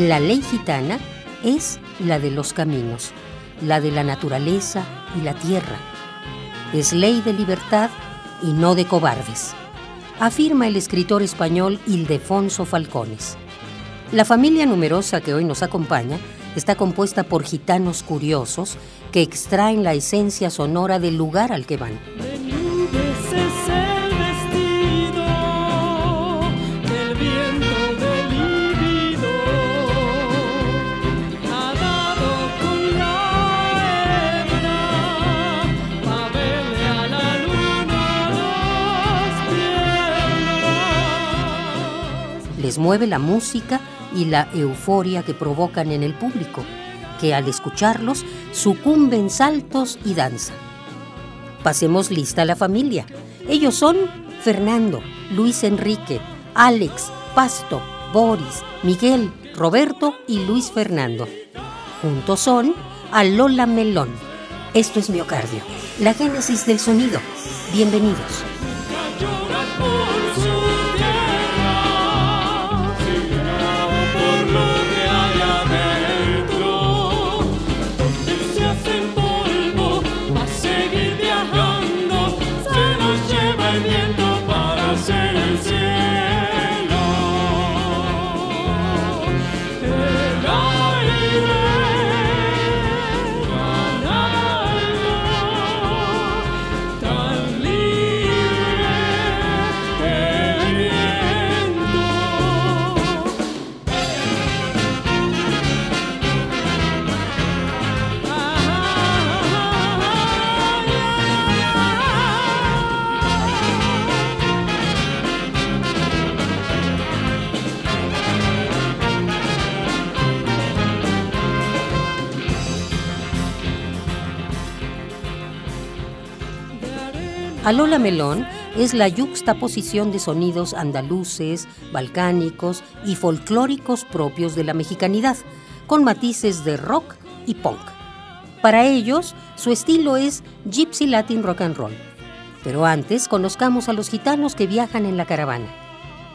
La ley gitana es la de los caminos, la de la naturaleza y la tierra. Es ley de libertad y no de cobardes, afirma el escritor español Ildefonso Falcones. La familia numerosa que hoy nos acompaña está compuesta por gitanos curiosos que extraen la esencia sonora del lugar al que van. Mueve la música y la euforia que provocan en el público, que al escucharlos sucumben saltos y danza. Pasemos lista a la familia. Ellos son Fernando, Luis Enrique, Alex, Pasto, Boris, Miguel, Roberto y Luis Fernando. Juntos son Alola Melón. Esto es Miocardio, la génesis del sonido. Bienvenidos. Alola Melón es la yuxtaposición de sonidos andaluces, balcánicos y folclóricos propios de la mexicanidad, con matices de rock y punk. Para ellos, su estilo es Gypsy Latin Rock and Roll. Pero antes, conozcamos a los gitanos que viajan en la caravana.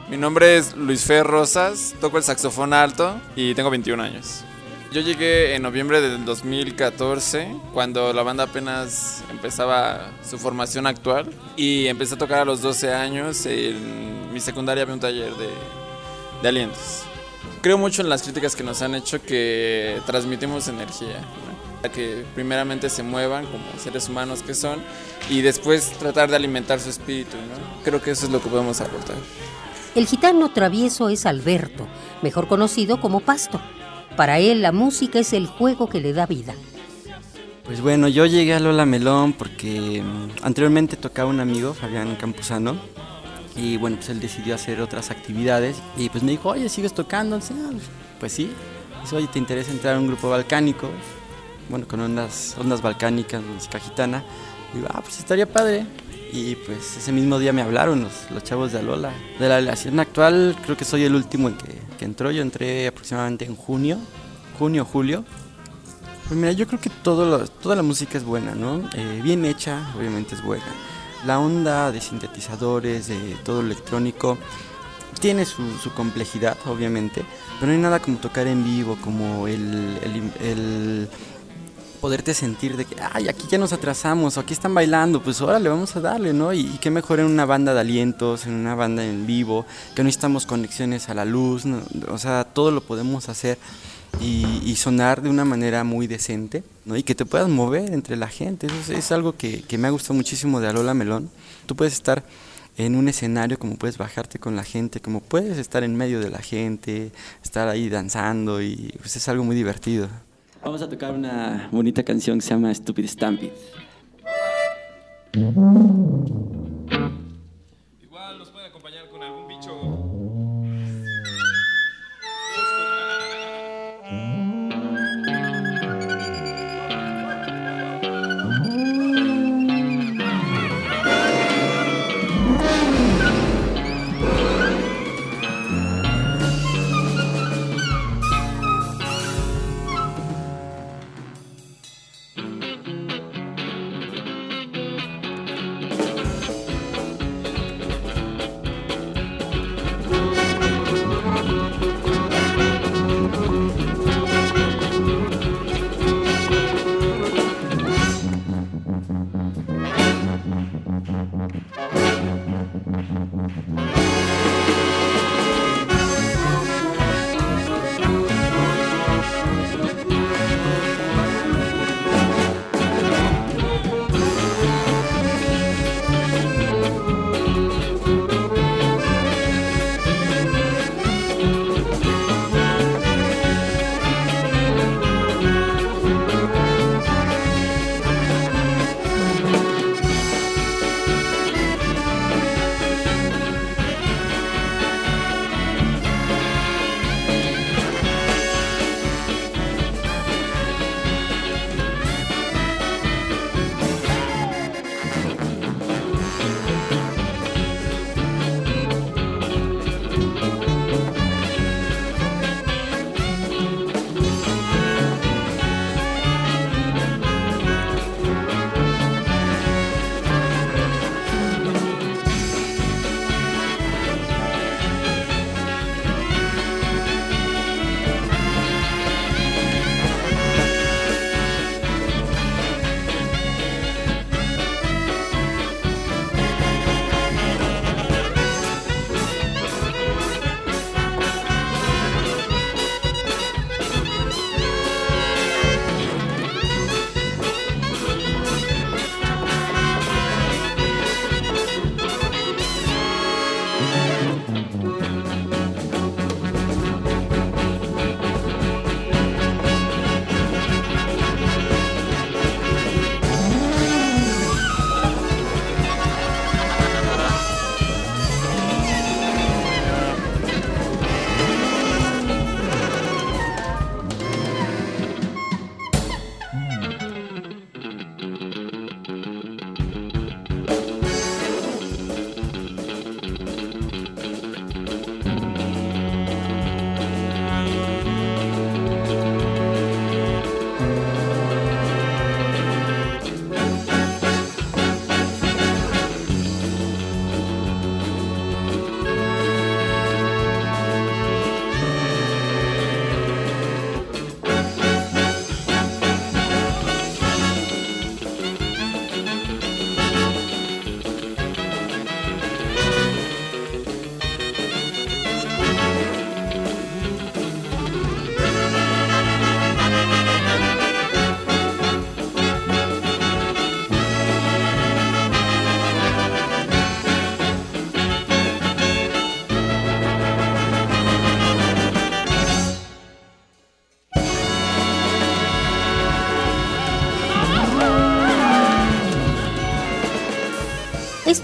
Mi nombre es Luis Fer Rosas, toco el saxofón alto y tengo 21 años. Yo llegué en noviembre del 2014, cuando la banda apenas empezaba su formación actual. Y empecé a tocar a los 12 años. En mi secundaria había un taller de, de alientos. Creo mucho en las críticas que nos han hecho que transmitimos energía. Que primeramente se muevan como seres humanos que son y después tratar de alimentar su espíritu. Creo que eso es lo que podemos aportar. El gitano travieso es Alberto, mejor conocido como Pasto. Para él la música es el juego que le da vida. Pues bueno, yo llegué a Lola Melón porque mm, anteriormente tocaba un amigo, Fabián Campuzano, y bueno, pues él decidió hacer otras actividades y pues me dijo, oye, ¿sigues tocando? Pues sí, dice, oye, ¿te interesa entrar a un grupo balcánico? Bueno, con ondas, ondas balcánicas, música gitana. Y digo, ah, pues estaría padre. Y pues ese mismo día me hablaron los, los chavos de Alola. De la relación actual, creo que soy el último en que, entró. Yo entré aproximadamente en junio, junio, julio. Pues mira, yo creo que todo toda la música es buena, ¿no? Eh, bien hecha, obviamente es buena. La onda de sintetizadores, de todo electrónico, tiene su, complejidad, obviamente, pero no hay nada como tocar en vivo, como el poderte sentir de que, ay, aquí ya nos atrasamos, o aquí están bailando, pues órale, vamos a darle, ¿no? Y, y qué mejor en una banda de alientos, en una banda en vivo, que no necesitamos conexiones a la luz, o sea, todo lo podemos hacer y, y, sonar de una manera muy decente, ¿no? Y que te puedas mover entre la gente, eso es, es algo que, que, me ha gustado muchísimo de Alola Melón. Tú puedes estar en un escenario, como puedes bajarte con la gente, como puedes estar en medio de la gente, estar ahí danzando y pues es algo muy divertido. Vamos a tocar una bonita canción que se llama Stupid Stampede. Igual nos puede acompañar con algún bicho.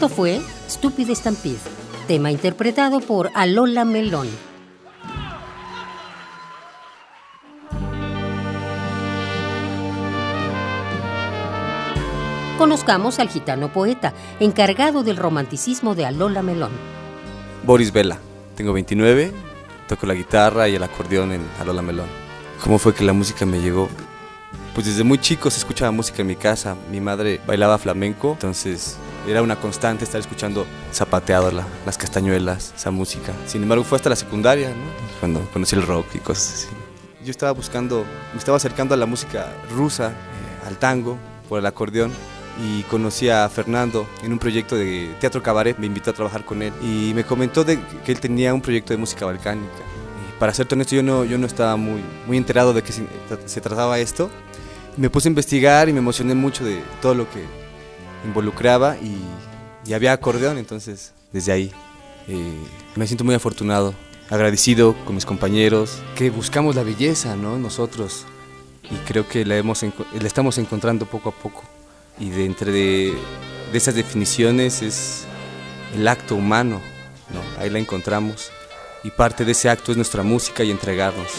Esto fue Stupid Stampede, tema interpretado por Alola Melón. Conozcamos al gitano poeta, encargado del romanticismo de Alola Melón. Boris Vela, tengo 29, toco la guitarra y el acordeón en Alola Melón. ¿Cómo fue que la música me llegó? Pues desde muy chico se escuchaba música en mi casa. Mi madre bailaba flamenco, entonces era una constante estar escuchando zapateado la- las castañuelas, esa música. Sin embargo, fue hasta la secundaria, ¿no? Cuando conocí el rock y cosas así. Yo estaba buscando, me estaba acercando a la música rusa, eh, al tango, por el acordeón. Y conocí a Fernando en un proyecto de teatro cabaret, me invitó a trabajar con él y me comentó de que él tenía un proyecto de música balcánica. Y para serte honesto, yo no, yo no estaba muy, muy enterado de que se, se trataba esto. Me puse a investigar y me emocioné mucho de todo lo que involucraba y, y había acordeón, entonces desde ahí. Eh, me siento muy afortunado, agradecido con mis compañeros, que buscamos la belleza, ¿no? Nosotros. Y creo que la, hemos, la estamos encontrando poco a poco. Y de entre de, de esas definiciones es el acto humano, ¿no? Ahí la encontramos. Y parte de ese acto es nuestra música y entregarnos.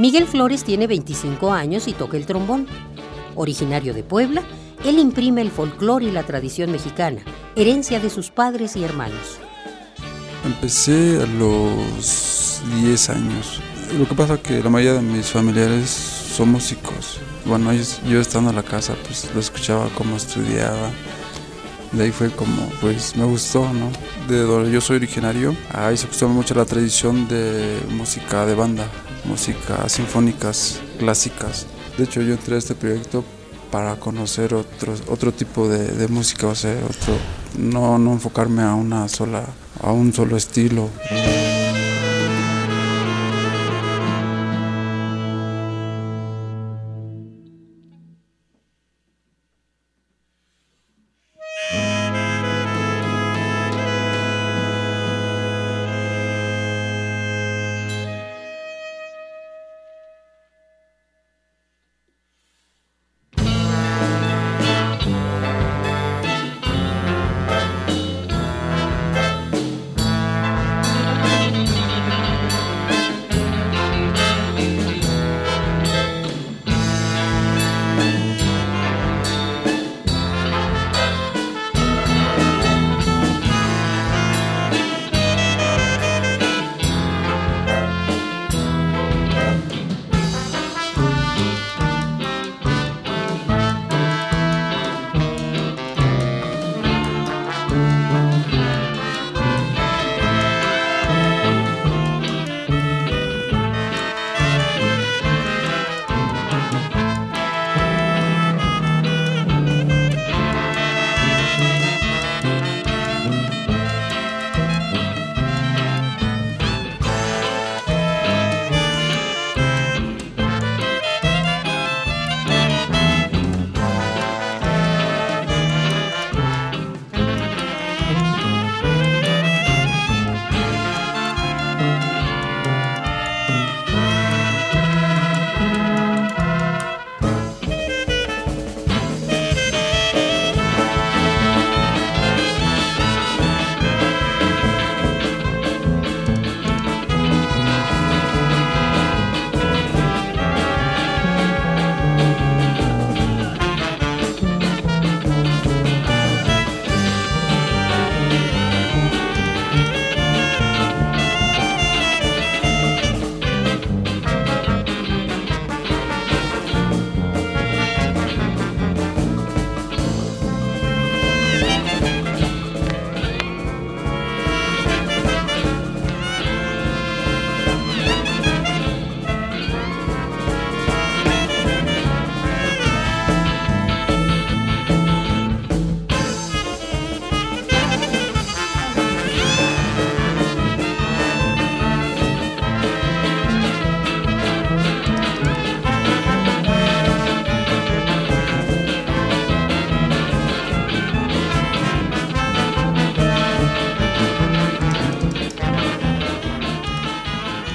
Miguel Flores tiene 25 años y toca el trombón. Originario de Puebla, él imprime el folclore y la tradición mexicana, herencia de sus padres y hermanos. Empecé a los 10 años. Lo que pasa es que la mayoría de mis familiares son músicos. Bueno, yo estando en la casa, pues lo escuchaba como estudiaba. De ahí fue como, pues me gustó, ¿no? De donde yo soy originario, ahí se gustó mucho la tradición de música de banda música sinfónicas clásicas. De hecho, yo entré a este proyecto para conocer otro, otro tipo de, música, o sea, otro, no, no enfocarme a una sola, a un solo estilo.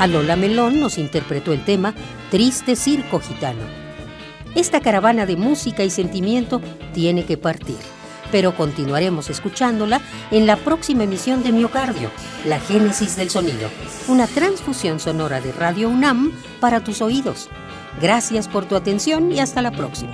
Lola Melón nos interpretó el tema Triste Circo Gitano. Esta caravana de música y sentimiento tiene que partir, pero continuaremos escuchándola en la próxima emisión de Miocardio, La Génesis del Sonido, una transfusión sonora de Radio UNAM para tus oídos. Gracias por tu atención y hasta la próxima.